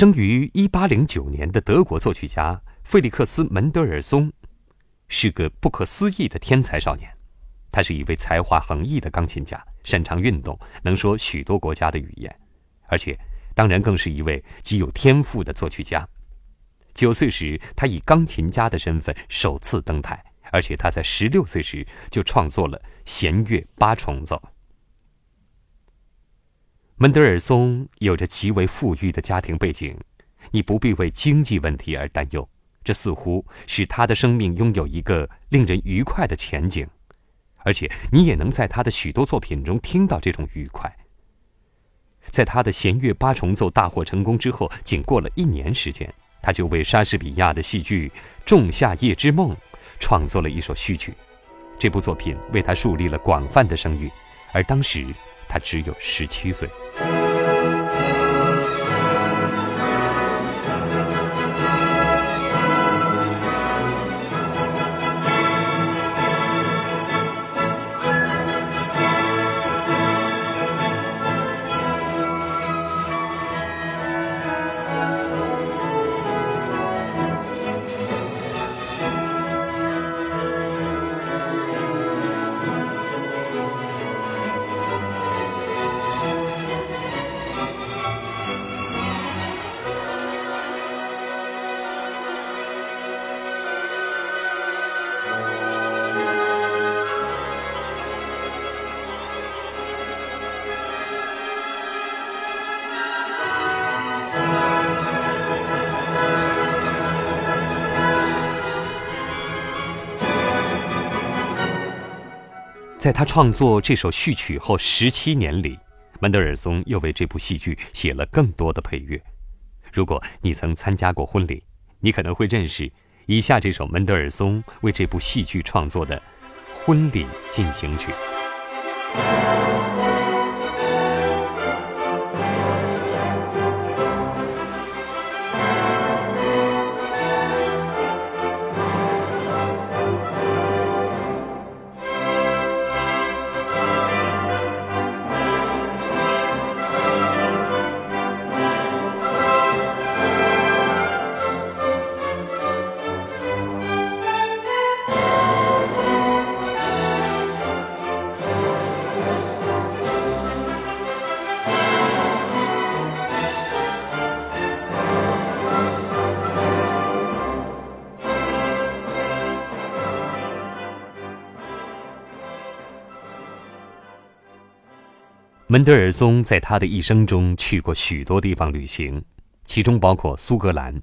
生于1809年的德国作曲家费利克斯·门德尔松，是个不可思议的天才少年。他是一位才华横溢的钢琴家，擅长运动，能说许多国家的语言，而且当然更是一位极有天赋的作曲家。九岁时，他以钢琴家的身份首次登台，而且他在十六岁时就创作了弦乐八重奏。门德尔松有着极为富裕的家庭背景，你不必为经济问题而担忧，这似乎使他的生命拥有一个令人愉快的前景。而且你也能在他的许多作品中听到这种愉快。在他的弦乐八重奏大获成功之后，仅过了一年时间，他就为莎士比亚的戏剧《仲夏夜之梦》创作了一首序曲。这部作品为他树立了广泛的声誉，而当时他只有十七岁。thank you 在他创作这首序曲后十七年里，门德尔松又为这部戏剧写了更多的配乐。如果你曾参加过婚礼，你可能会认识以下这首门德尔松为这部戏剧创作的《婚礼进行曲》。门德尔松在他的一生中去过许多地方旅行，其中包括苏格兰。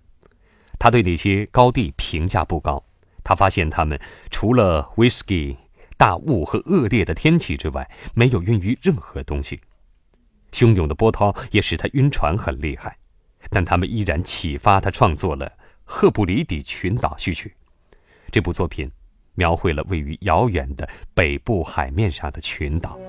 他对那些高地评价不高。他发现他们除了威士忌、大雾和恶劣的天气之外，没有晕于任何东西。汹涌的波涛也使他晕船很厉害，但他们依然启发他创作了《赫布里底群岛序曲》。这部作品描绘了位于遥远的北部海面上的群岛。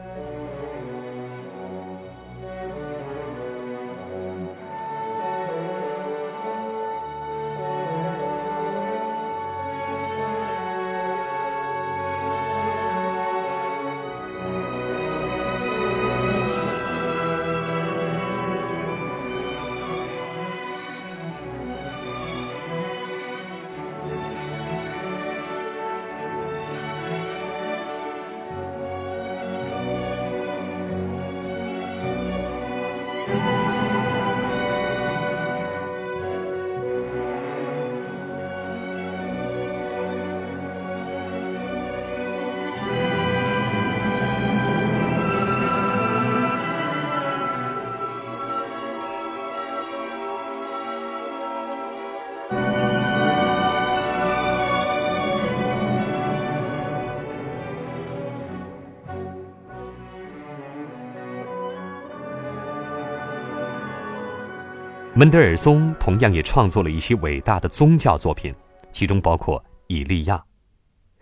门德尔松同样也创作了一些伟大的宗教作品，其中包括《以利亚》。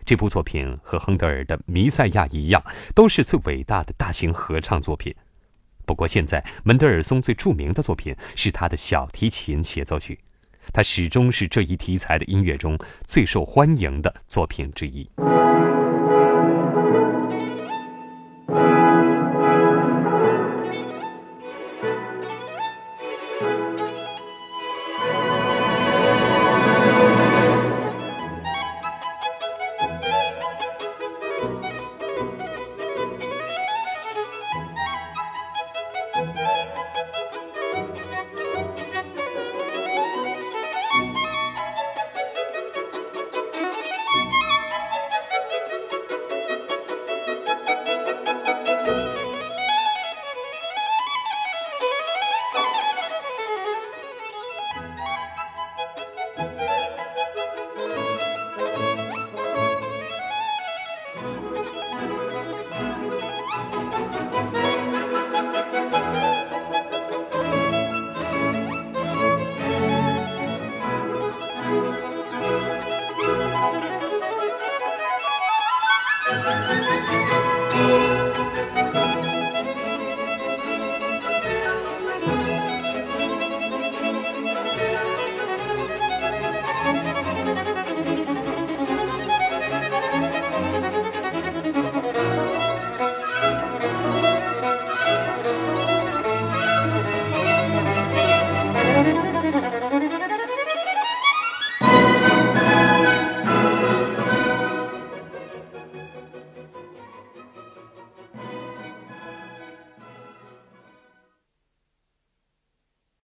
这部作品和亨德尔的《弥赛亚》一样，都是最伟大的大型合唱作品。不过，现在门德尔松最著名的作品是他的小提琴协奏曲，它始终是这一题材的音乐中最受欢迎的作品之一。